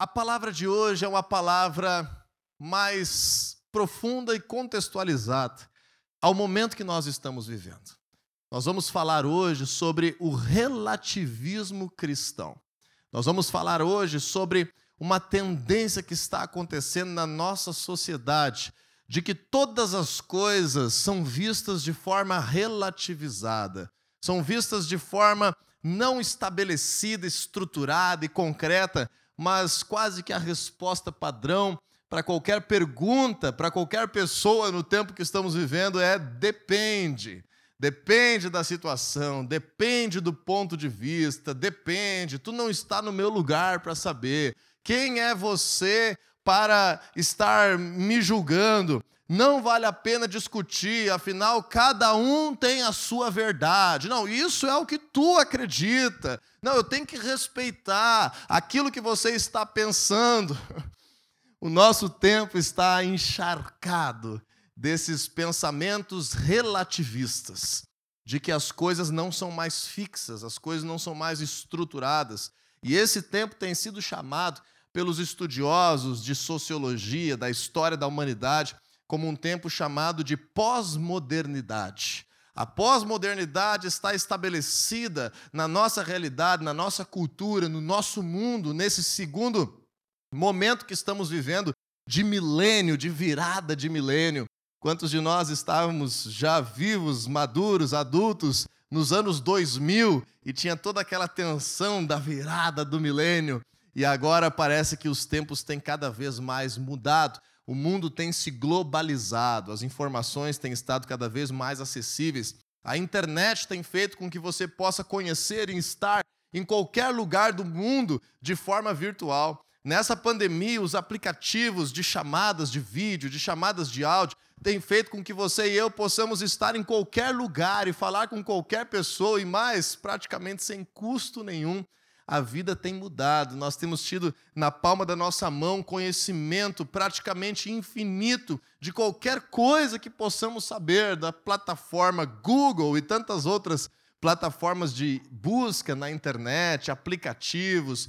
A palavra de hoje é uma palavra mais profunda e contextualizada ao momento que nós estamos vivendo. Nós vamos falar hoje sobre o relativismo cristão. Nós vamos falar hoje sobre uma tendência que está acontecendo na nossa sociedade de que todas as coisas são vistas de forma relativizada, são vistas de forma não estabelecida, estruturada e concreta, mas quase que a resposta padrão para qualquer pergunta, para qualquer pessoa no tempo que estamos vivendo é depende. Depende da situação, depende do ponto de vista, depende. Tu não está no meu lugar para saber. Quem é você para estar me julgando? Não vale a pena discutir, afinal, cada um tem a sua verdade. Não, isso é o que tu acredita. Não, eu tenho que respeitar aquilo que você está pensando. O nosso tempo está encharcado desses pensamentos relativistas, de que as coisas não são mais fixas, as coisas não são mais estruturadas. E esse tempo tem sido chamado pelos estudiosos de sociologia, da história da humanidade, como um tempo chamado de pós-modernidade. A pós-modernidade está estabelecida na nossa realidade, na nossa cultura, no nosso mundo, nesse segundo momento que estamos vivendo de milênio, de virada de milênio. Quantos de nós estávamos já vivos, maduros, adultos nos anos 2000 e tinha toda aquela tensão da virada do milênio? E agora parece que os tempos têm cada vez mais mudado. O mundo tem se globalizado, as informações têm estado cada vez mais acessíveis. A internet tem feito com que você possa conhecer e estar em qualquer lugar do mundo de forma virtual. Nessa pandemia, os aplicativos de chamadas de vídeo, de chamadas de áudio, têm feito com que você e eu possamos estar em qualquer lugar e falar com qualquer pessoa e mais, praticamente sem custo nenhum. A vida tem mudado, nós temos tido na palma da nossa mão conhecimento praticamente infinito de qualquer coisa que possamos saber da plataforma Google e tantas outras plataformas de busca na internet, aplicativos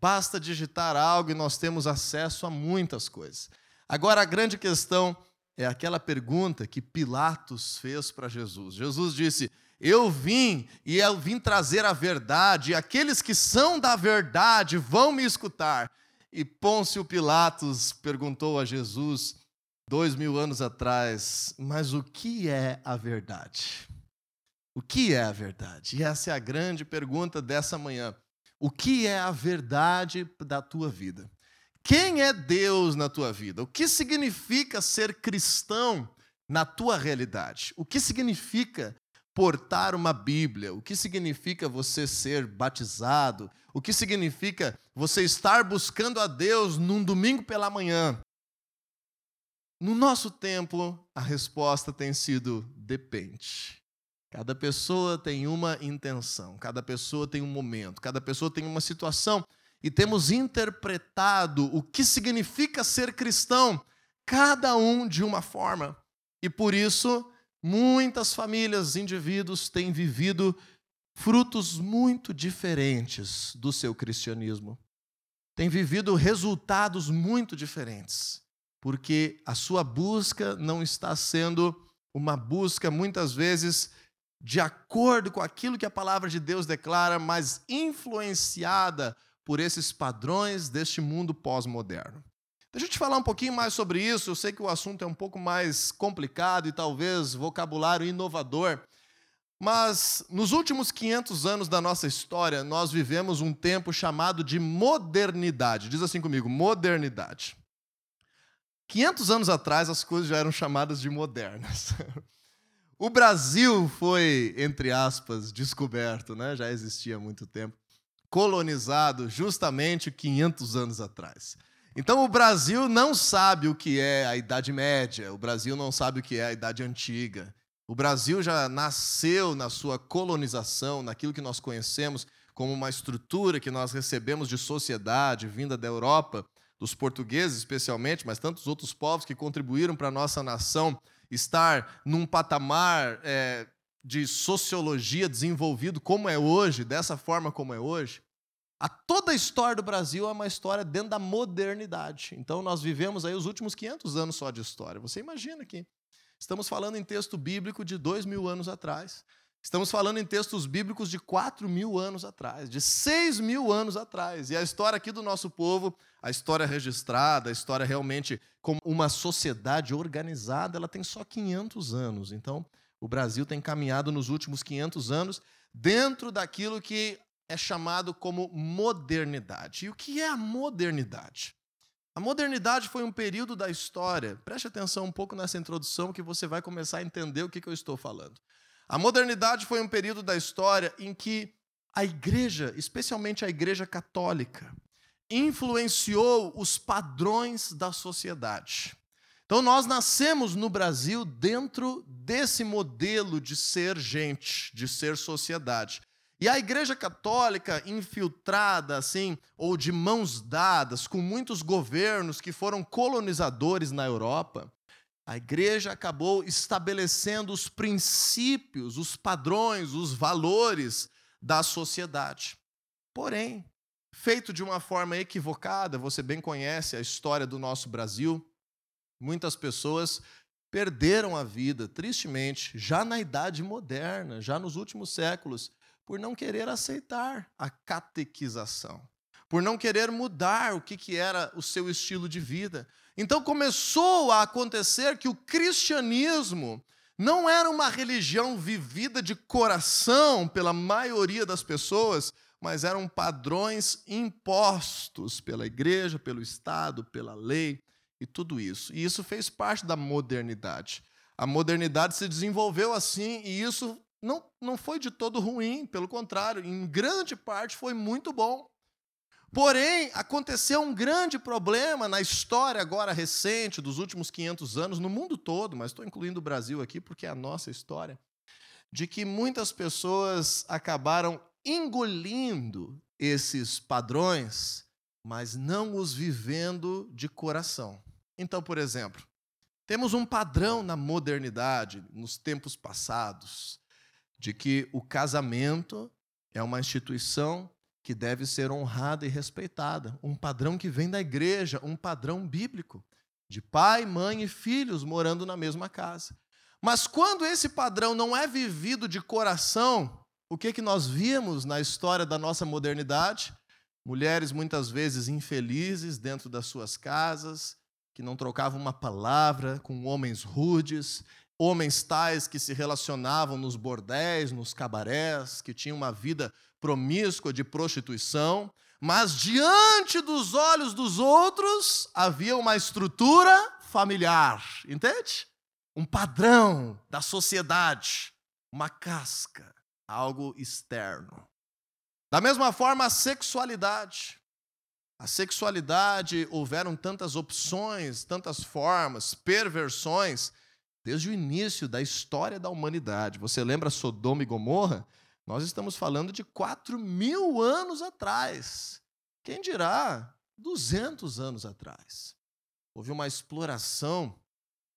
Basta digitar algo e nós temos acesso a muitas coisas. Agora, a grande questão é aquela pergunta que Pilatos fez para Jesus. Jesus disse: Eu vim e eu vim trazer a verdade, e aqueles que são da verdade vão me escutar. E Pôncio Pilatos perguntou a Jesus, dois mil anos atrás, mas o que é a verdade? O que é a verdade? E essa é a grande pergunta dessa manhã. O que é a verdade da tua vida? Quem é Deus na tua vida? O que significa ser cristão na tua realidade? O que significa portar uma Bíblia? O que significa você ser batizado? O que significa você estar buscando a Deus num domingo pela manhã? No nosso tempo, a resposta tem sido depende. Cada pessoa tem uma intenção, cada pessoa tem um momento, cada pessoa tem uma situação e temos interpretado o que significa ser cristão, cada um de uma forma. E por isso, muitas famílias, indivíduos têm vivido frutos muito diferentes do seu cristianismo. Têm vivido resultados muito diferentes, porque a sua busca não está sendo uma busca muitas vezes de acordo com aquilo que a palavra de Deus declara, mas influenciada por esses padrões deste mundo pós-moderno. Deixa eu te falar um pouquinho mais sobre isso. Eu sei que o assunto é um pouco mais complicado e talvez vocabulário inovador, mas nos últimos 500 anos da nossa história, nós vivemos um tempo chamado de modernidade. Diz assim comigo: modernidade. 500 anos atrás, as coisas já eram chamadas de modernas. O Brasil foi, entre aspas, descoberto, né? já existia há muito tempo, colonizado justamente 500 anos atrás. Então o Brasil não sabe o que é a Idade Média, o Brasil não sabe o que é a Idade Antiga. O Brasil já nasceu na sua colonização, naquilo que nós conhecemos como uma estrutura que nós recebemos de sociedade vinda da Europa, dos portugueses especialmente, mas tantos outros povos que contribuíram para a nossa nação estar num patamar é, de sociologia desenvolvido como é hoje, dessa forma como é hoje. A toda a história do Brasil é uma história dentro da modernidade. Então nós vivemos aí os últimos 500 anos só de história. Você imagina que estamos falando em texto bíblico de dois mil anos atrás. Estamos falando em textos bíblicos de 4 mil anos atrás, de 6 mil anos atrás. E a história aqui do nosso povo, a história registrada, a história realmente como uma sociedade organizada, ela tem só 500 anos. Então, o Brasil tem caminhado nos últimos 500 anos dentro daquilo que é chamado como modernidade. E o que é a modernidade? A modernidade foi um período da história. Preste atenção um pouco nessa introdução que você vai começar a entender o que eu estou falando. A modernidade foi um período da história em que a igreja, especialmente a igreja católica, influenciou os padrões da sociedade. Então, nós nascemos no Brasil dentro desse modelo de ser gente, de ser sociedade. E a Igreja Católica, infiltrada, assim, ou de mãos dadas com muitos governos que foram colonizadores na Europa, a igreja acabou estabelecendo os princípios, os padrões, os valores da sociedade. Porém, feito de uma forma equivocada, você bem conhece a história do nosso Brasil, muitas pessoas perderam a vida, tristemente, já na idade moderna, já nos últimos séculos, por não querer aceitar a catequização, por não querer mudar o que, que era o seu estilo de vida. Então começou a acontecer que o cristianismo não era uma religião vivida de coração pela maioria das pessoas, mas eram padrões impostos pela igreja, pelo Estado, pela lei e tudo isso. E isso fez parte da modernidade. A modernidade se desenvolveu assim e isso não, não foi de todo ruim, pelo contrário, em grande parte foi muito bom. Porém, aconteceu um grande problema na história agora recente, dos últimos 500 anos, no mundo todo, mas estou incluindo o Brasil aqui porque é a nossa história, de que muitas pessoas acabaram engolindo esses padrões, mas não os vivendo de coração. Então, por exemplo, temos um padrão na modernidade, nos tempos passados, de que o casamento é uma instituição que deve ser honrada e respeitada, um padrão que vem da igreja, um padrão bíblico, de pai, mãe e filhos morando na mesma casa. Mas quando esse padrão não é vivido de coração, o que que nós vimos na história da nossa modernidade? Mulheres muitas vezes infelizes dentro das suas casas, que não trocavam uma palavra com homens rudes, homens tais que se relacionavam nos bordéis, nos cabarés, que tinham uma vida promíscua de prostituição, mas diante dos olhos dos outros havia uma estrutura familiar, entende? Um padrão da sociedade, uma casca, algo externo. Da mesma forma, a sexualidade. A sexualidade, houveram tantas opções, tantas formas, perversões, desde o início da história da humanidade. Você lembra Sodoma e Gomorra? Nós estamos falando de 4 mil anos atrás. Quem dirá 200 anos atrás? Houve uma exploração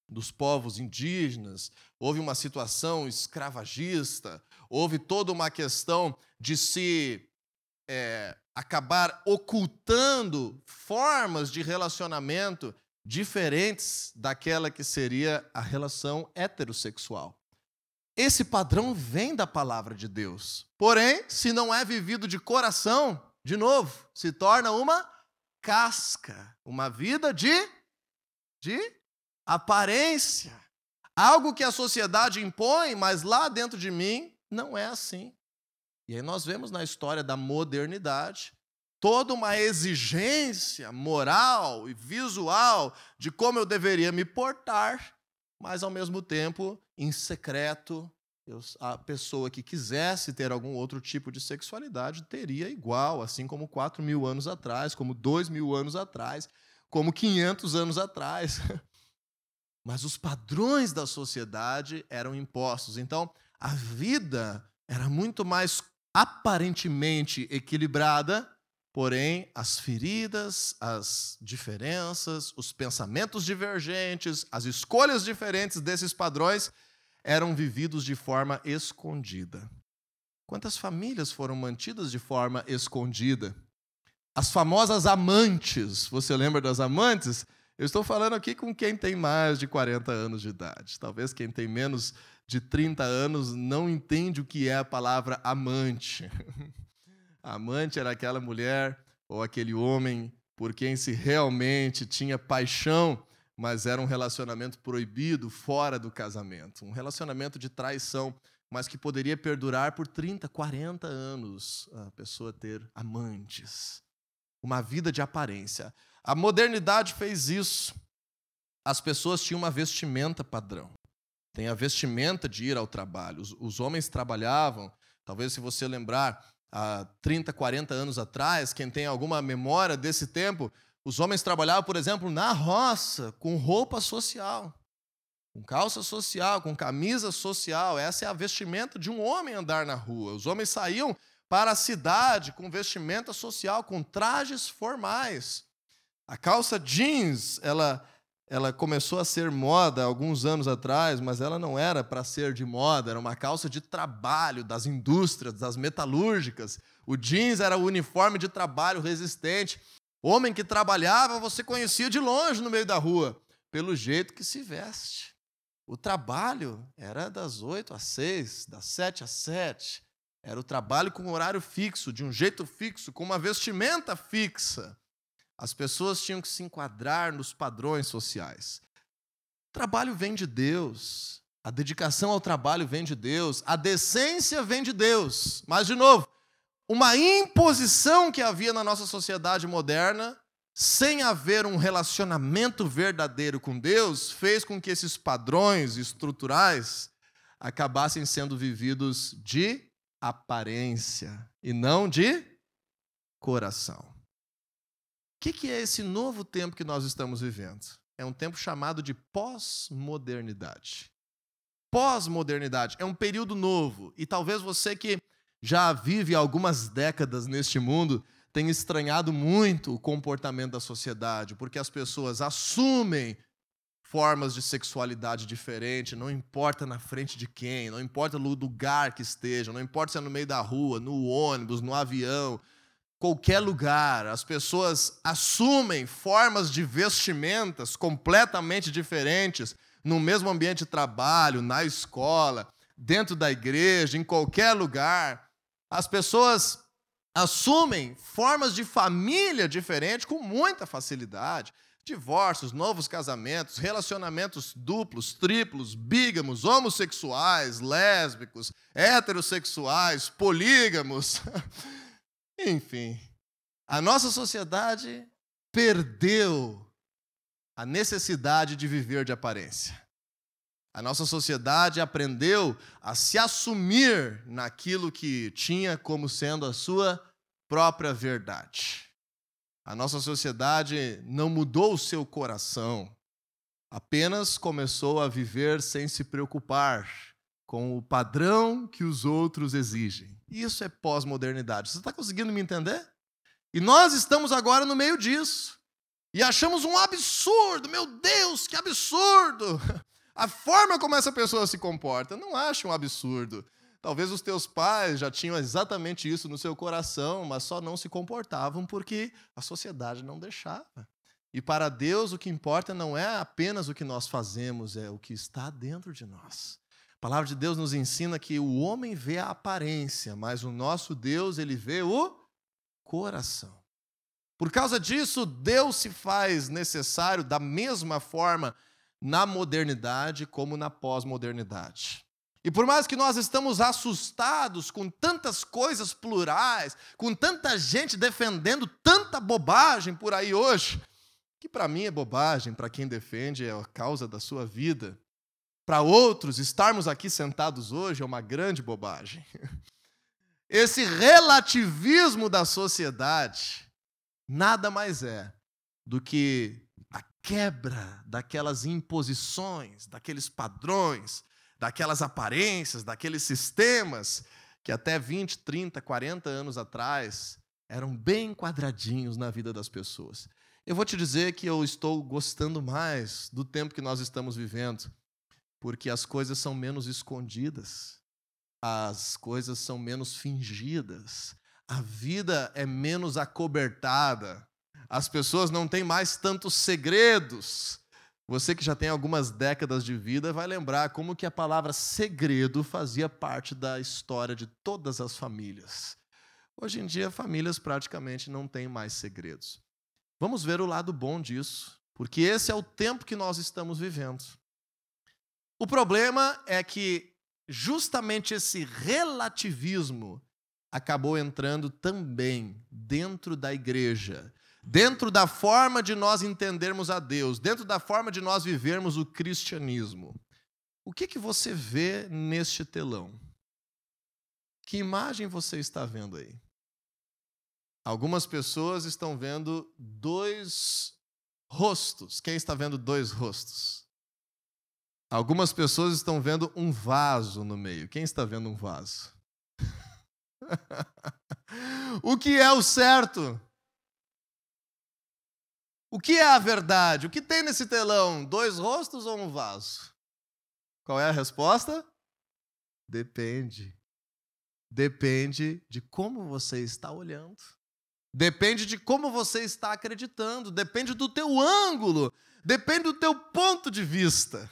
dos povos indígenas, houve uma situação escravagista, houve toda uma questão de se é, acabar ocultando formas de relacionamento diferentes daquela que seria a relação heterossexual. Esse padrão vem da palavra de Deus. Porém, se não é vivido de coração, de novo, se torna uma casca, uma vida de de aparência. Algo que a sociedade impõe, mas lá dentro de mim não é assim. E aí nós vemos na história da modernidade toda uma exigência moral e visual de como eu deveria me portar, mas ao mesmo tempo, em secreto, eu, a pessoa que quisesse ter algum outro tipo de sexualidade teria igual, assim como 4 mil anos atrás, como 2 mil anos atrás, como 500 anos atrás. Mas os padrões da sociedade eram impostos. Então, a vida era muito mais aparentemente equilibrada Porém, as feridas, as diferenças, os pensamentos divergentes, as escolhas diferentes desses padrões eram vividos de forma escondida. Quantas famílias foram mantidas de forma escondida? as famosas amantes. Você lembra das amantes? Eu estou falando aqui com quem tem mais de 40 anos de idade. Talvez quem tem menos de 30 anos não entende o que é a palavra amante. amante era aquela mulher ou aquele homem por quem se realmente tinha paixão, mas era um relacionamento proibido fora do casamento, um relacionamento de traição, mas que poderia perdurar por 30, 40 anos a pessoa ter amantes. Uma vida de aparência. A modernidade fez isso. As pessoas tinham uma vestimenta padrão. Tem a vestimenta de ir ao trabalho. Os, os homens trabalhavam, talvez se você lembrar, há 30, 40 anos atrás, quem tem alguma memória desse tempo, os homens trabalhavam, por exemplo, na roça, com roupa social, com calça social, com camisa social. Essa é a vestimenta de um homem andar na rua. Os homens saíam para a cidade com vestimenta social, com trajes formais. A calça jeans, ela ela começou a ser moda alguns anos atrás, mas ela não era para ser de moda, era uma calça de trabalho das indústrias, das metalúrgicas. O jeans era o uniforme de trabalho resistente. Homem que trabalhava, você conhecia de longe no meio da rua, pelo jeito que se veste. O trabalho era das 8 às 6, das 7 às 7. Era o trabalho com horário fixo, de um jeito fixo, com uma vestimenta fixa. As pessoas tinham que se enquadrar nos padrões sociais. O trabalho vem de Deus. A dedicação ao trabalho vem de Deus. A decência vem de Deus. Mas, de novo, uma imposição que havia na nossa sociedade moderna, sem haver um relacionamento verdadeiro com Deus, fez com que esses padrões estruturais acabassem sendo vividos de aparência e não de coração que, que é esse novo tempo que nós estamos vivendo? É um tempo chamado de pós-modernidade. Pós-modernidade é um período novo e talvez você que já vive algumas décadas neste mundo tenha estranhado muito o comportamento da sociedade, porque as pessoas assumem formas de sexualidade diferente, não importa na frente de quem, não importa no lugar que esteja, não importa se é no meio da rua, no ônibus, no avião, qualquer lugar. As pessoas assumem formas de vestimentas completamente diferentes no mesmo ambiente de trabalho, na escola, dentro da igreja, em qualquer lugar. As pessoas assumem formas de família diferentes com muita facilidade. Divórcios, novos casamentos, relacionamentos duplos, triplos, bígamos, homossexuais, lésbicos, heterossexuais, polígamos. Enfim, a nossa sociedade perdeu a necessidade de viver de aparência. A nossa sociedade aprendeu a se assumir naquilo que tinha como sendo a sua própria verdade. A nossa sociedade não mudou o seu coração, apenas começou a viver sem se preocupar com o padrão que os outros exigem. Isso é pós-modernidade. Você está conseguindo me entender? E nós estamos agora no meio disso. E achamos um absurdo, meu Deus, que absurdo! A forma como essa pessoa se comporta, não acho um absurdo. Talvez os teus pais já tinham exatamente isso no seu coração, mas só não se comportavam porque a sociedade não deixava. E para Deus o que importa não é apenas o que nós fazemos, é o que está dentro de nós. A palavra de Deus nos ensina que o homem vê a aparência, mas o nosso Deus, ele vê o coração. Por causa disso, Deus se faz necessário da mesma forma na modernidade como na pós-modernidade. E por mais que nós estamos assustados com tantas coisas plurais, com tanta gente defendendo tanta bobagem por aí hoje, que para mim é bobagem, para quem defende é a causa da sua vida, para outros, estarmos aqui sentados hoje é uma grande bobagem. Esse relativismo da sociedade nada mais é do que a quebra daquelas imposições, daqueles padrões, daquelas aparências, daqueles sistemas que até 20, 30, 40 anos atrás eram bem quadradinhos na vida das pessoas. Eu vou te dizer que eu estou gostando mais do tempo que nós estamos vivendo porque as coisas são menos escondidas, as coisas são menos fingidas, a vida é menos acobertada, as pessoas não têm mais tantos segredos. Você que já tem algumas décadas de vida vai lembrar como que a palavra segredo fazia parte da história de todas as famílias. Hoje em dia, famílias praticamente não têm mais segredos. Vamos ver o lado bom disso, porque esse é o tempo que nós estamos vivendo. O problema é que justamente esse relativismo acabou entrando também dentro da igreja, dentro da forma de nós entendermos a Deus, dentro da forma de nós vivermos o cristianismo. O que, que você vê neste telão? Que imagem você está vendo aí? Algumas pessoas estão vendo dois rostos. Quem está vendo dois rostos? Algumas pessoas estão vendo um vaso no meio. Quem está vendo um vaso? o que é o certo? O que é a verdade? O que tem nesse telão? Dois rostos ou um vaso? Qual é a resposta? Depende. Depende de como você está olhando. Depende de como você está acreditando, depende do teu ângulo, depende do teu ponto de vista.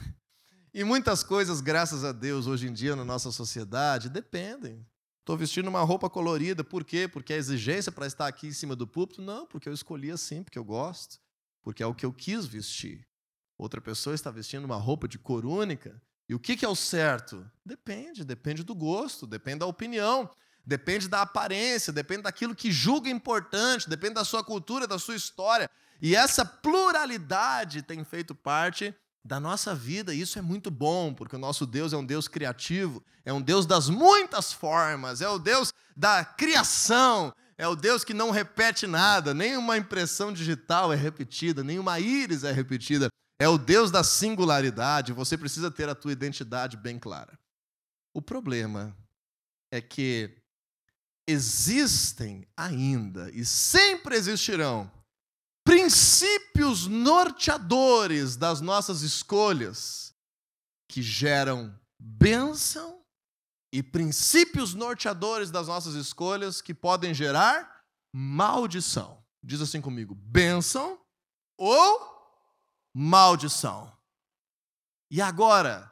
E muitas coisas, graças a Deus, hoje em dia na nossa sociedade, dependem. Estou vestindo uma roupa colorida, por quê? Porque a exigência para estar aqui em cima do púlpito? Não, porque eu escolhi assim, porque eu gosto, porque é o que eu quis vestir. Outra pessoa está vestindo uma roupa de cor única. E o que é o certo? Depende, depende do gosto, depende da opinião depende da aparência, depende daquilo que julga importante, depende da sua cultura, da sua história. E essa pluralidade tem feito parte da nossa vida, isso é muito bom, porque o nosso Deus é um Deus criativo, é um Deus das muitas formas, é o Deus da criação, é o Deus que não repete nada, nenhuma impressão digital é repetida, nenhuma íris é repetida. É o Deus da singularidade, você precisa ter a tua identidade bem clara. O problema é que existem ainda e sempre existirão princípios norteadores das nossas escolhas que geram bênção e princípios norteadores das nossas escolhas que podem gerar maldição. Diz assim comigo: bênção ou maldição. E agora,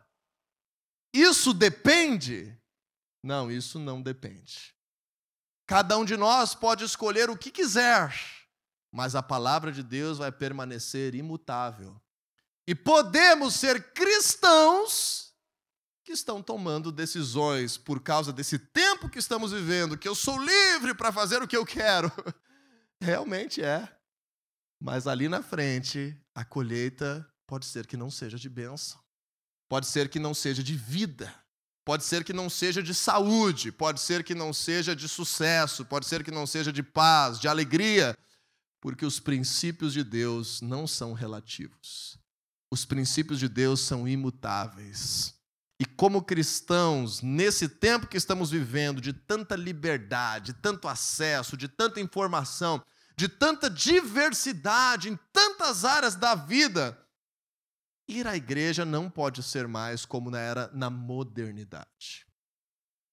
isso depende? Não, isso não depende. Cada um de nós pode escolher o que quiser, mas a palavra de Deus vai permanecer imutável. E podemos ser cristãos que estão tomando decisões por causa desse tempo que estamos vivendo, que eu sou livre para fazer o que eu quero. Realmente é. Mas ali na frente, a colheita pode ser que não seja de bênção, pode ser que não seja de vida. Pode ser que não seja de saúde, pode ser que não seja de sucesso, pode ser que não seja de paz, de alegria, porque os princípios de Deus não são relativos. Os princípios de Deus são imutáveis. E como cristãos, nesse tempo que estamos vivendo, de tanta liberdade, de tanto acesso, de tanta informação, de tanta diversidade em tantas áreas da vida, ir à igreja não pode ser mais como era na modernidade.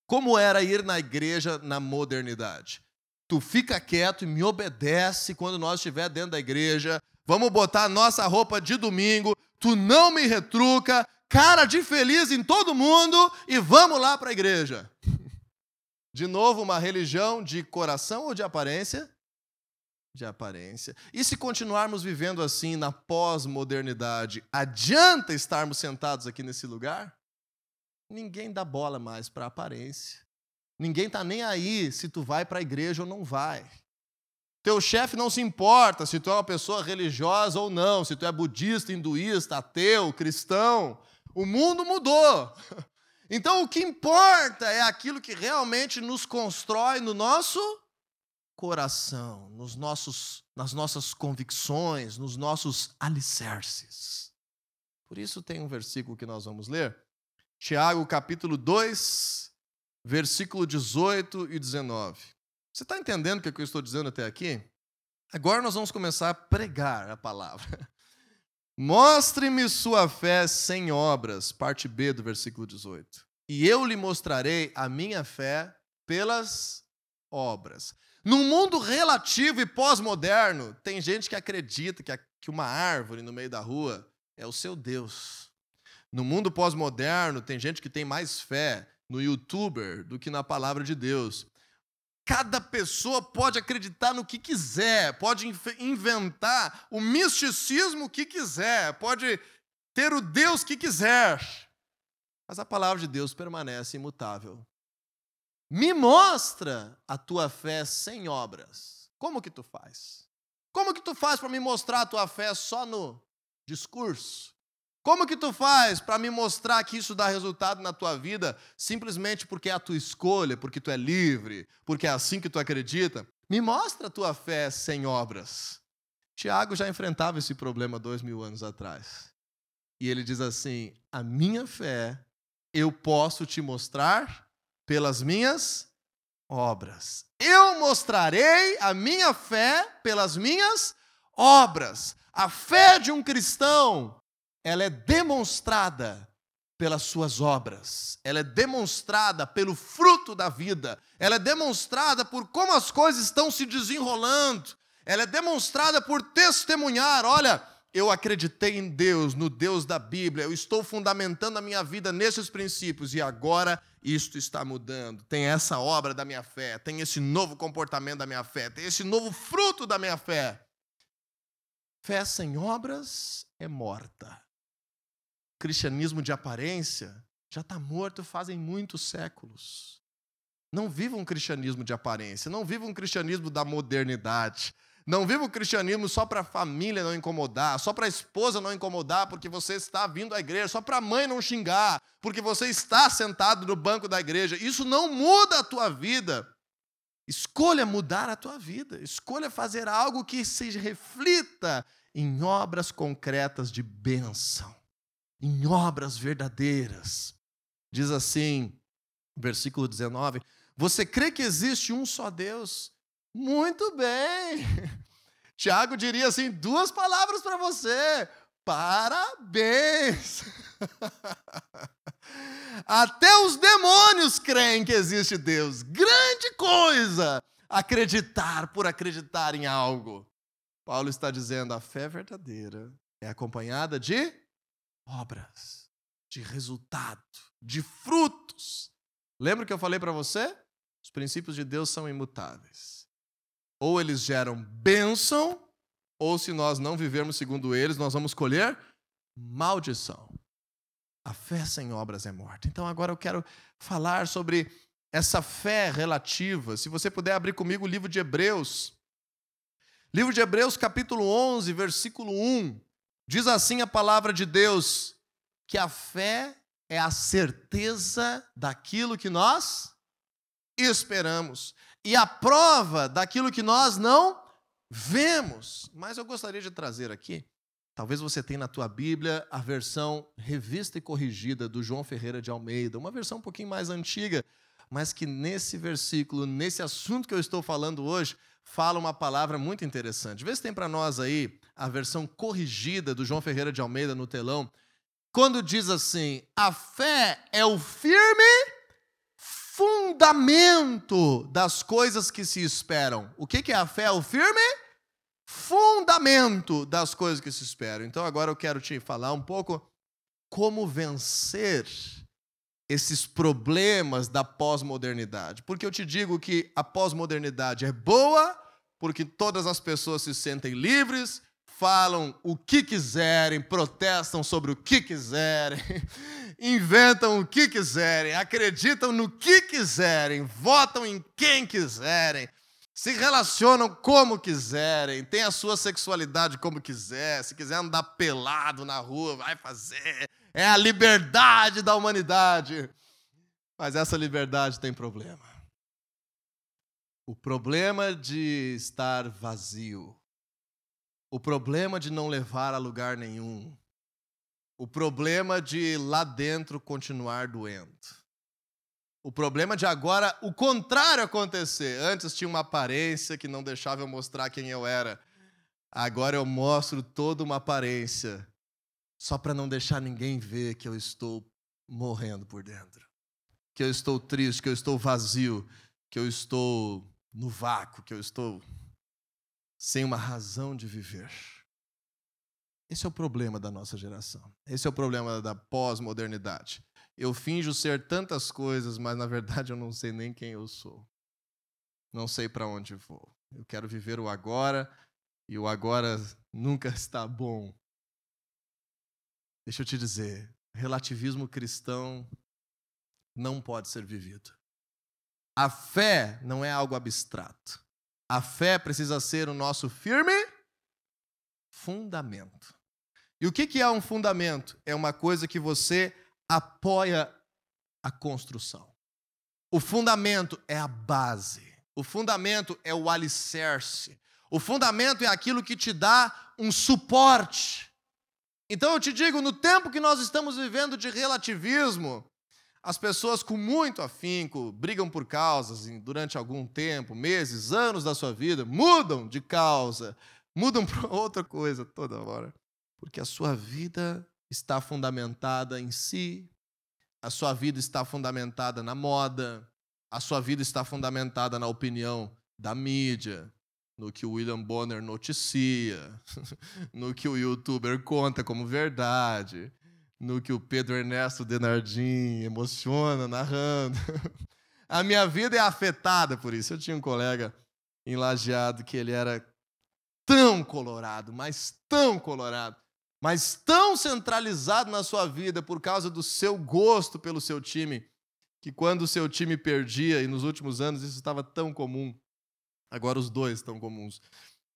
Como era ir na igreja na modernidade? Tu fica quieto e me obedece quando nós estiver dentro da igreja. Vamos botar a nossa roupa de domingo. Tu não me retruca, cara de feliz em todo mundo e vamos lá para a igreja. De novo, uma religião de coração ou de aparência? de aparência. E se continuarmos vivendo assim na pós-modernidade, adianta estarmos sentados aqui nesse lugar? Ninguém dá bola mais para aparência. Ninguém está nem aí se tu vai para a igreja ou não vai. Teu chefe não se importa se tu é uma pessoa religiosa ou não, se tu é budista, hinduísta, ateu, cristão. O mundo mudou. Então o que importa é aquilo que realmente nos constrói no nosso coração, nos nossos, nas nossas convicções, nos nossos alicerces. Por isso tem um versículo que nós vamos ler. Tiago, capítulo 2, versículo 18 e 19. Você está entendendo o que eu estou dizendo até aqui? Agora nós vamos começar a pregar a palavra. Mostre-me sua fé sem obras, parte B do versículo 18. E eu lhe mostrarei a minha fé pelas obras. No mundo relativo e pós-moderno, tem gente que acredita que, que uma árvore no meio da rua é o seu Deus. No mundo pós-moderno, tem gente que tem mais fé no youtuber do que na palavra de Deus. Cada pessoa pode acreditar no que quiser, pode inventar o misticismo que quiser, pode ter o Deus que quiser. Mas a palavra de Deus permanece imutável. Me mostra a tua fé sem obras. Como que tu faz? Como que tu faz para me mostrar a tua fé só no discurso? Como que tu faz para me mostrar que isso dá resultado na tua vida simplesmente porque é a tua escolha, porque tu é livre, porque é assim que tu acredita? Me mostra a tua fé sem obras. Tiago já enfrentava esse problema dois mil anos atrás. E ele diz assim: A minha fé eu posso te mostrar pelas minhas obras. Eu mostrarei a minha fé pelas minhas obras. A fé de um cristão, ela é demonstrada pelas suas obras. Ela é demonstrada pelo fruto da vida. Ela é demonstrada por como as coisas estão se desenrolando. Ela é demonstrada por testemunhar, olha, eu acreditei em Deus, no Deus da Bíblia, eu estou fundamentando a minha vida nesses princípios e agora isto está mudando. Tem essa obra da minha fé, tem esse novo comportamento da minha fé, tem esse novo fruto da minha fé. Fé sem obras é morta. Cristianismo de aparência já está morto fazem muitos séculos. Não viva um cristianismo de aparência, não viva um cristianismo da modernidade. Não viva o cristianismo só para a família não incomodar, só para a esposa não incomodar, porque você está vindo à igreja, só para a mãe não xingar, porque você está sentado no banco da igreja. Isso não muda a tua vida. Escolha mudar a tua vida. Escolha fazer algo que se reflita em obras concretas de bênção, em obras verdadeiras. Diz assim, versículo 19: Você crê que existe um só Deus? Muito bem. Tiago diria assim: duas palavras para você. Parabéns! Até os demônios creem que existe Deus. Grande coisa acreditar por acreditar em algo. Paulo está dizendo: a fé verdadeira é acompanhada de obras, de resultado, de frutos. Lembra que eu falei para você? Os princípios de Deus são imutáveis. Ou eles geram bênção, ou se nós não vivermos segundo eles, nós vamos colher maldição. A fé sem obras é morta. Então agora eu quero falar sobre essa fé relativa. Se você puder abrir comigo o livro de Hebreus. Livro de Hebreus, capítulo 11, versículo 1. Diz assim a palavra de Deus: que a fé é a certeza daquilo que nós esperamos e a prova daquilo que nós não vemos. Mas eu gostaria de trazer aqui, talvez você tenha na tua Bíblia a versão revista e corrigida do João Ferreira de Almeida, uma versão um pouquinho mais antiga, mas que nesse versículo, nesse assunto que eu estou falando hoje, fala uma palavra muito interessante. Vê se tem para nós aí a versão corrigida do João Ferreira de Almeida no telão. Quando diz assim: a fé é o firme fundamento das coisas que se esperam. O que é a fé? O firme fundamento das coisas que se esperam. Então agora eu quero te falar um pouco como vencer esses problemas da pós-modernidade. Porque eu te digo que a pós-modernidade é boa, porque todas as pessoas se sentem livres, falam o que quiserem, protestam sobre o que quiserem, inventam o que quiserem, acreditam no que quiserem, votam em quem quiserem, se relacionam como quiserem, têm a sua sexualidade como quiser, se quiser andar pelado na rua, vai fazer. É a liberdade da humanidade. Mas essa liberdade tem problema. O problema de estar vazio o problema de não levar a lugar nenhum. O problema de lá dentro continuar doendo. O problema de agora o contrário acontecer. Antes tinha uma aparência que não deixava eu mostrar quem eu era. Agora eu mostro toda uma aparência só para não deixar ninguém ver que eu estou morrendo por dentro. Que eu estou triste, que eu estou vazio, que eu estou no vácuo, que eu estou sem uma razão de viver. Esse é o problema da nossa geração. Esse é o problema da pós-modernidade. Eu finjo ser tantas coisas, mas na verdade eu não sei nem quem eu sou. Não sei para onde vou. Eu quero viver o agora e o agora nunca está bom. Deixa eu te dizer, relativismo cristão não pode ser vivido. A fé não é algo abstrato. A fé precisa ser o nosso firme fundamento. E o que é um fundamento? É uma coisa que você apoia a construção. O fundamento é a base. O fundamento é o alicerce. O fundamento é aquilo que te dá um suporte. Então eu te digo, no tempo que nós estamos vivendo de relativismo, as pessoas com muito afinco brigam por causas durante algum tempo, meses, anos da sua vida, mudam de causa, mudam para outra coisa toda hora, porque a sua vida está fundamentada em si, a sua vida está fundamentada na moda, a sua vida está fundamentada na opinião da mídia, no que o William Bonner noticia, no que o youtuber conta como verdade, no que o Pedro Ernesto Denardim emociona narrando. A minha vida é afetada por isso. Eu tinha um colega em Lajeado que ele era tão colorado, mas tão colorado, mas tão centralizado na sua vida por causa do seu gosto pelo seu time, que quando o seu time perdia, e nos últimos anos isso estava tão comum, Agora os dois estão comuns.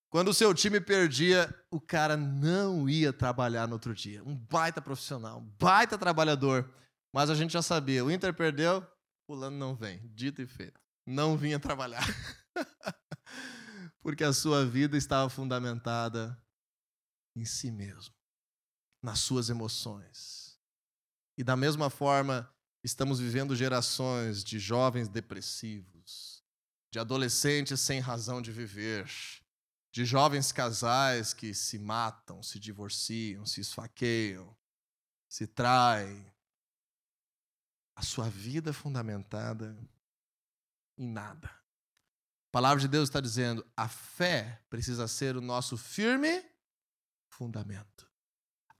Quando o seu time perdia, o cara não ia trabalhar no outro dia. Um baita profissional, um baita trabalhador. Mas a gente já sabia, o Inter perdeu, fulano não vem. Dito e feito. Não vinha trabalhar. Porque a sua vida estava fundamentada em si mesmo, nas suas emoções. E da mesma forma, estamos vivendo gerações de jovens depressivos, de adolescentes sem razão de viver, de jovens casais que se matam, se divorciam, se esfaqueiam, se traem. A sua vida é fundamentada em nada. A palavra de Deus está dizendo: a fé precisa ser o nosso firme fundamento.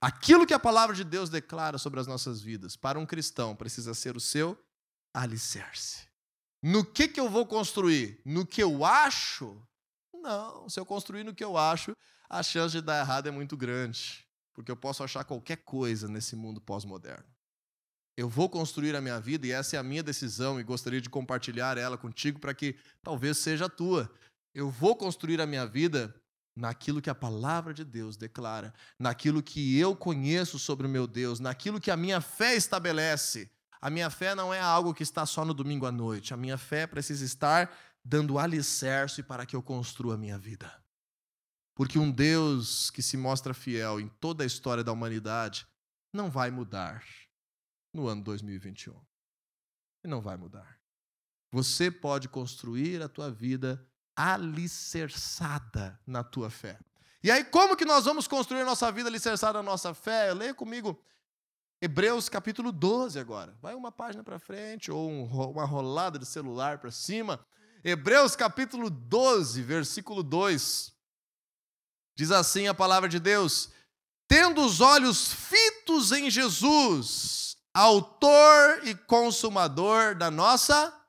Aquilo que a palavra de Deus declara sobre as nossas vidas, para um cristão, precisa ser o seu alicerce. No que, que eu vou construir? No que eu acho? Não, se eu construir no que eu acho, a chance de dar errado é muito grande, porque eu posso achar qualquer coisa nesse mundo pós-moderno. Eu vou construir a minha vida e essa é a minha decisão e gostaria de compartilhar ela contigo para que talvez seja a tua. Eu vou construir a minha vida naquilo que a palavra de Deus declara, naquilo que eu conheço sobre o meu Deus, naquilo que a minha fé estabelece. A minha fé não é algo que está só no domingo à noite. A minha fé precisa estar dando alicerce para que eu construa a minha vida. Porque um Deus que se mostra fiel em toda a história da humanidade não vai mudar no ano 2021. E não vai mudar. Você pode construir a tua vida alicerçada na tua fé. E aí, como que nós vamos construir nossa vida alicerçada na nossa fé? Leia comigo Hebreus capítulo 12 agora. Vai uma página para frente ou um, uma rolada de celular para cima. Hebreus capítulo 12, versículo 2. Diz assim a palavra de Deus: Tendo os olhos fitos em Jesus, autor e consumador da nossa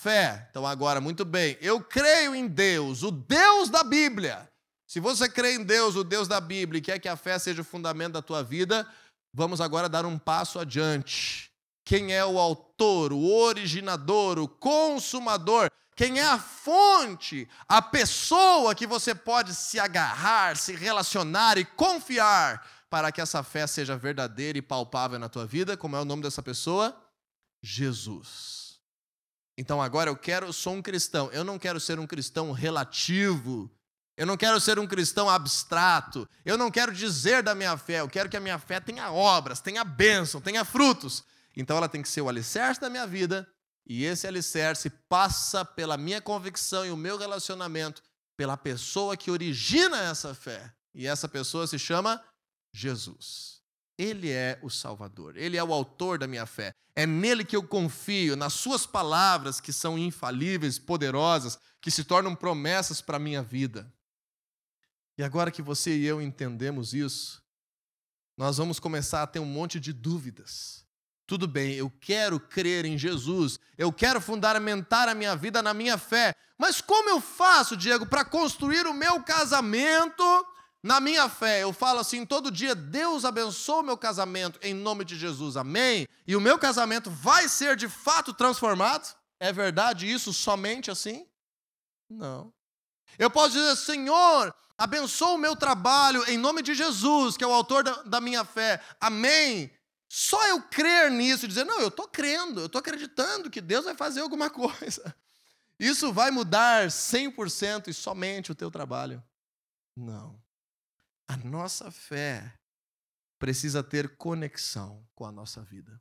fé. Então, agora, muito bem, eu creio em Deus, o Deus da Bíblia. Se você crê em Deus, o Deus da Bíblia, e quer que a fé seja o fundamento da tua vida, Vamos agora dar um passo adiante. Quem é o autor, o originador, o consumador? Quem é a fonte, a pessoa que você pode se agarrar, se relacionar e confiar para que essa fé seja verdadeira e palpável na tua vida? Como é o nome dessa pessoa? Jesus. Então agora eu quero, eu sou um cristão. Eu não quero ser um cristão relativo, eu não quero ser um cristão abstrato. Eu não quero dizer da minha fé. Eu quero que a minha fé tenha obras, tenha bênção, tenha frutos. Então ela tem que ser o alicerce da minha vida. E esse alicerce passa pela minha convicção e o meu relacionamento, pela pessoa que origina essa fé. E essa pessoa se chama Jesus. Ele é o Salvador, Ele é o autor da minha fé. É nele que eu confio, nas Suas palavras que são infalíveis, poderosas, que se tornam promessas para a minha vida. E agora que você e eu entendemos isso, nós vamos começar a ter um monte de dúvidas. Tudo bem, eu quero crer em Jesus, eu quero fundamentar a minha vida na minha fé, mas como eu faço, Diego, para construir o meu casamento na minha fé? Eu falo assim todo dia: Deus abençoe o meu casamento em nome de Jesus, amém? E o meu casamento vai ser de fato transformado? É verdade isso somente assim? Não. Eu posso dizer, Senhor, abençoa o meu trabalho em nome de Jesus, que é o autor da, da minha fé, amém? Só eu crer nisso e dizer, não, eu estou crendo, eu estou acreditando que Deus vai fazer alguma coisa. Isso vai mudar 100% e somente o teu trabalho? Não. A nossa fé precisa ter conexão com a nossa vida.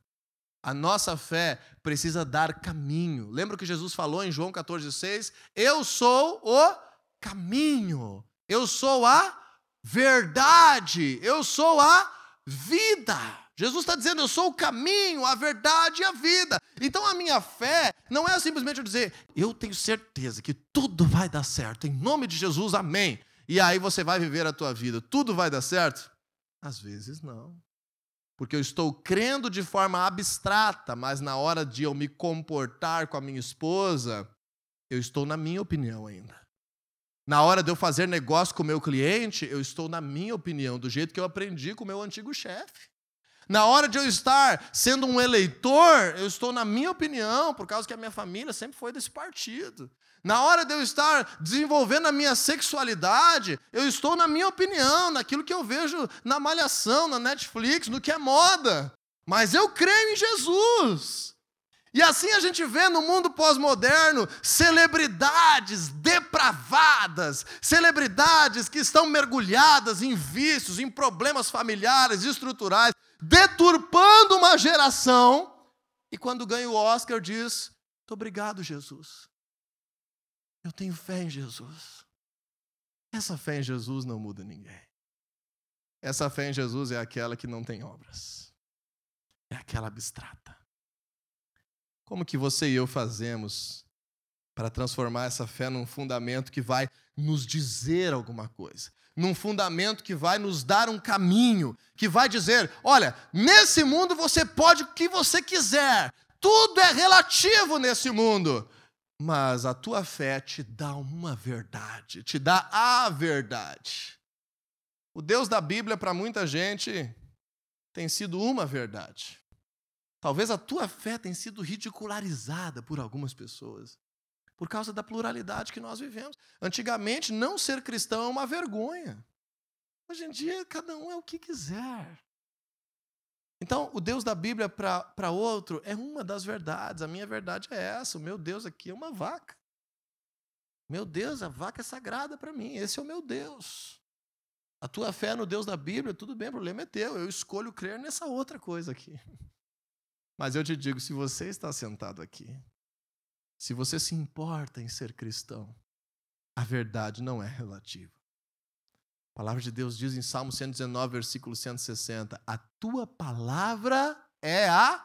A nossa fé precisa dar caminho. Lembra que Jesus falou em João 14,6? Eu sou o caminho, eu sou a verdade, eu sou a vida. Jesus está dizendo: Eu sou o caminho, a verdade e a vida. Então a minha fé não é simplesmente eu dizer, eu tenho certeza que tudo vai dar certo, em nome de Jesus, amém. E aí você vai viver a tua vida, tudo vai dar certo? Às vezes não. Porque eu estou crendo de forma abstrata, mas na hora de eu me comportar com a minha esposa, eu estou na minha opinião ainda. Na hora de eu fazer negócio com o meu cliente, eu estou na minha opinião, do jeito que eu aprendi com o meu antigo chefe. Na hora de eu estar sendo um eleitor, eu estou na minha opinião, por causa que a minha família sempre foi desse partido. Na hora de eu estar desenvolvendo a minha sexualidade, eu estou na minha opinião, naquilo que eu vejo na malhação, na Netflix, no que é moda. Mas eu creio em Jesus. E assim a gente vê no mundo pós-moderno celebridades depravadas, celebridades que estão mergulhadas em vícios, em problemas familiares, estruturais, deturpando uma geração. E quando ganha o Oscar, diz: Muito obrigado, Jesus. Eu tenho fé em Jesus. Essa fé em Jesus não muda ninguém. Essa fé em Jesus é aquela que não tem obras. É aquela abstrata. Como que você e eu fazemos para transformar essa fé num fundamento que vai nos dizer alguma coisa? Num fundamento que vai nos dar um caminho, que vai dizer: olha, nesse mundo você pode o que você quiser, tudo é relativo nesse mundo, mas a tua fé te dá uma verdade, te dá a verdade. O Deus da Bíblia, para muita gente, tem sido uma verdade. Talvez a tua fé tenha sido ridicularizada por algumas pessoas, por causa da pluralidade que nós vivemos. Antigamente, não ser cristão é uma vergonha. Hoje em dia, cada um é o que quiser. Então, o Deus da Bíblia para outro é uma das verdades. A minha verdade é essa. O meu Deus aqui é uma vaca. Meu Deus, a vaca é sagrada para mim. Esse é o meu Deus. A tua fé no Deus da Bíblia, tudo bem, o problema é teu. Eu escolho crer nessa outra coisa aqui. Mas eu te digo: se você está sentado aqui, se você se importa em ser cristão, a verdade não é relativa. A palavra de Deus diz em Salmo 119, versículo 160: A tua palavra é a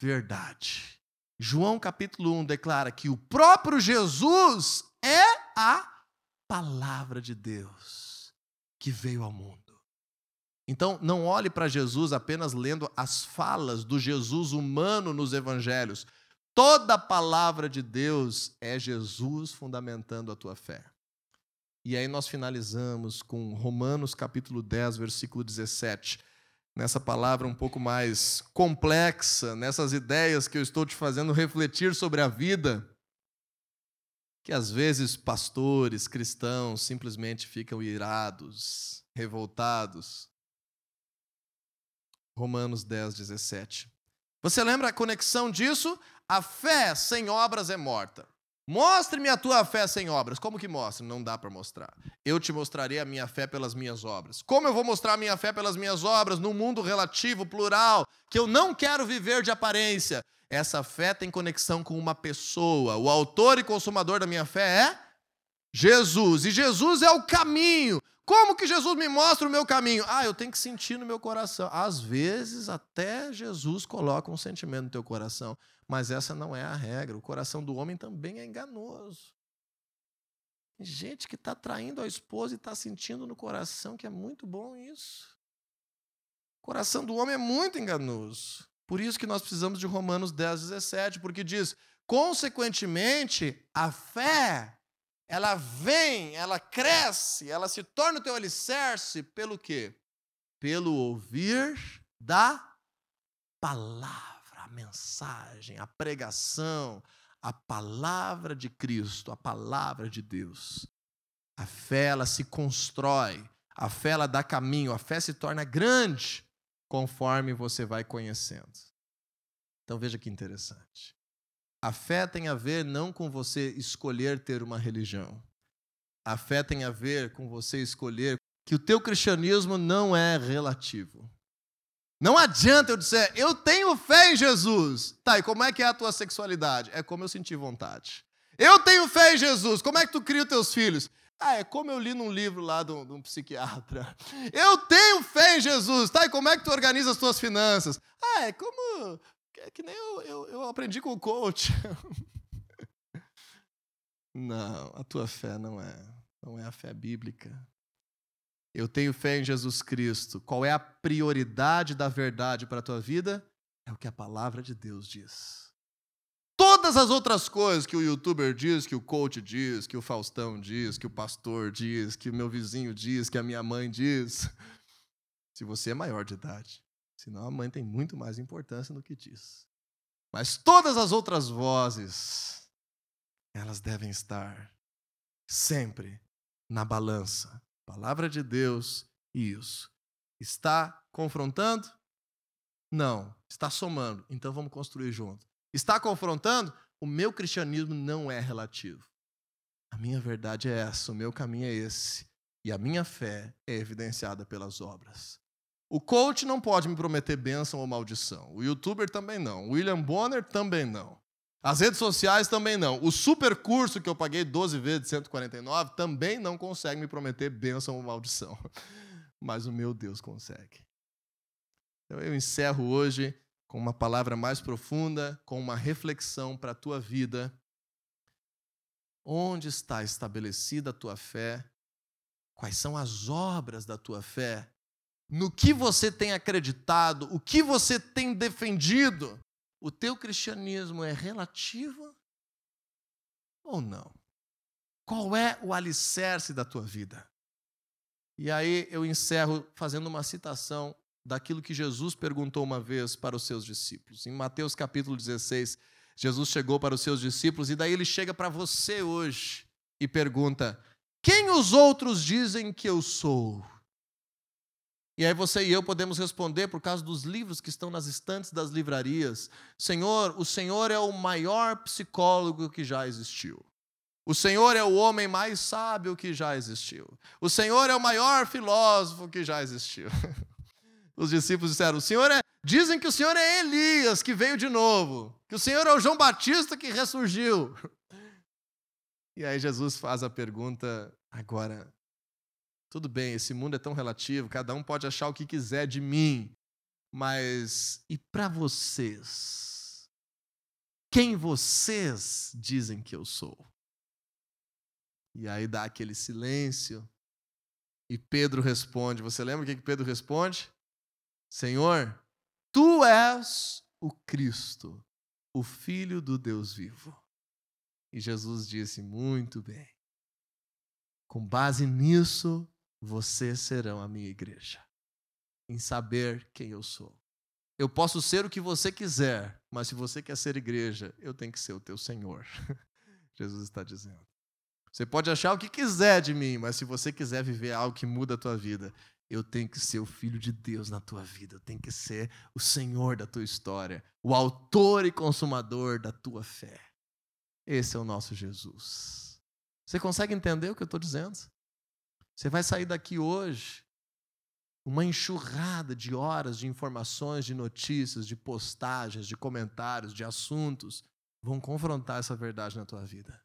verdade. João capítulo 1 declara que o próprio Jesus é a palavra de Deus que veio ao mundo. Então, não olhe para Jesus apenas lendo as falas do Jesus humano nos evangelhos. Toda palavra de Deus é Jesus fundamentando a tua fé. E aí nós finalizamos com Romanos capítulo 10, versículo 17. Nessa palavra um pouco mais complexa, nessas ideias que eu estou te fazendo refletir sobre a vida, que às vezes pastores cristãos simplesmente ficam irados, revoltados, Romanos 10, 17. Você lembra a conexão disso? A fé sem obras é morta. Mostre-me a tua fé sem obras. Como que mostra? Não dá para mostrar. Eu te mostrarei a minha fé pelas minhas obras. Como eu vou mostrar a minha fé pelas minhas obras num mundo relativo, plural, que eu não quero viver de aparência? Essa fé tem conexão com uma pessoa. O autor e consumador da minha fé é Jesus. E Jesus é o caminho. Como que Jesus me mostra o meu caminho? Ah, eu tenho que sentir no meu coração. Às vezes, até Jesus coloca um sentimento no teu coração, mas essa não é a regra. O coração do homem também é enganoso. Gente que está traindo a esposa e está sentindo no coração que é muito bom isso. O coração do homem é muito enganoso. Por isso que nós precisamos de Romanos 10, 17, porque diz: consequentemente, a fé, ela vem, ela cresce, ela se torna o teu alicerce pelo quê? Pelo ouvir da palavra, a mensagem, a pregação, a palavra de Cristo, a palavra de Deus. A fé ela se constrói, a fé ela dá caminho, a fé se torna grande conforme você vai conhecendo. Então veja que interessante. A fé tem a ver não com você escolher ter uma religião. A fé tem a ver com você escolher que o teu cristianismo não é relativo. Não adianta eu dizer, eu tenho fé em Jesus. Tá, e como é que é a tua sexualidade? É como eu senti vontade. Eu tenho fé em Jesus. Como é que tu cria os teus filhos? Ah, é como eu li num livro lá de um, de um psiquiatra. Eu tenho fé em Jesus. Tá, e como é que tu organiza as tuas finanças? Ah, é como. É que nem eu, eu, eu aprendi com o coach. Não, a tua fé não é. Não é a fé bíblica. Eu tenho fé em Jesus Cristo. Qual é a prioridade da verdade para a tua vida? É o que a palavra de Deus diz. Todas as outras coisas que o youtuber diz, que o coach diz, que o Faustão diz, que o pastor diz, que o meu vizinho diz, que a minha mãe diz. Se você é maior de idade. Senão a mãe tem muito mais importância no que diz. Mas todas as outras vozes, elas devem estar sempre na balança Palavra de Deus e isso. Está confrontando? Não. Está somando. Então vamos construir junto. Está confrontando? O meu cristianismo não é relativo. A minha verdade é essa, o meu caminho é esse. E a minha fé é evidenciada pelas obras. O coach não pode me prometer bênção ou maldição. O youtuber também não. O William Bonner também não. As redes sociais também não. O super curso que eu paguei 12 vezes de 149 também não consegue me prometer bênção ou maldição. Mas o meu Deus consegue. Então eu encerro hoje com uma palavra mais profunda, com uma reflexão para a tua vida. Onde está estabelecida a tua fé? Quais são as obras da tua fé? No que você tem acreditado? O que você tem defendido? o teu cristianismo é relativo ou não? Qual é o alicerce da tua vida? E aí eu encerro fazendo uma citação daquilo que Jesus perguntou uma vez para os seus discípulos. Em Mateus capítulo 16, Jesus chegou para os seus discípulos e daí ele chega para você hoje e pergunta: Quem os outros dizem que eu sou? E aí você e eu podemos responder por causa dos livros que estão nas estantes das livrarias. Senhor, o Senhor é o maior psicólogo que já existiu. O Senhor é o homem mais sábio que já existiu. O Senhor é o maior filósofo que já existiu. Os discípulos disseram: "O Senhor é, dizem que o Senhor é Elias que veio de novo, que o Senhor é o João Batista que ressurgiu". E aí Jesus faz a pergunta agora: tudo bem, esse mundo é tão relativo, cada um pode achar o que quiser de mim, mas e para vocês? Quem vocês dizem que eu sou? E aí dá aquele silêncio. E Pedro responde. Você lembra o que Pedro responde? Senhor, tu és o Cristo, o Filho do Deus vivo. E Jesus disse: Muito bem. Com base nisso, vocês serão a minha igreja, em saber quem eu sou. Eu posso ser o que você quiser, mas se você quer ser igreja, eu tenho que ser o teu Senhor. Jesus está dizendo. Você pode achar o que quiser de mim, mas se você quiser viver algo que muda a tua vida, eu tenho que ser o filho de Deus na tua vida, eu tenho que ser o Senhor da tua história, o autor e consumador da tua fé. Esse é o nosso Jesus. Você consegue entender o que eu estou dizendo? Você vai sair daqui hoje uma enxurrada de horas de informações, de notícias, de postagens, de comentários, de assuntos vão confrontar essa verdade na tua vida.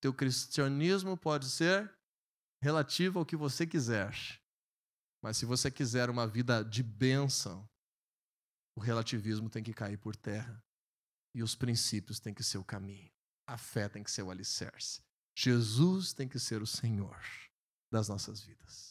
Teu cristianismo pode ser relativo ao que você quiser. Mas se você quiser uma vida de bênção, o relativismo tem que cair por terra. E os princípios têm que ser o caminho. A fé tem que ser o alicerce. Jesus tem que ser o Senhor das nossas vidas.